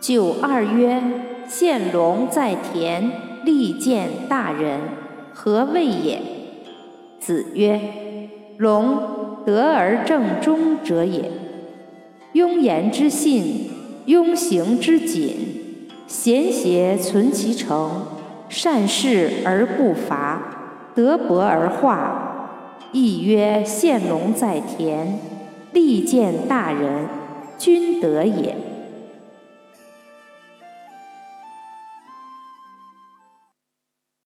九二曰：献龙在田，利见大人，何谓也？子曰：龙德而正中者也。庸言之信，庸行之谨，贤邪存其诚，善事而不伐，德薄而化。亦曰：献龙在田，利见大人，君德也。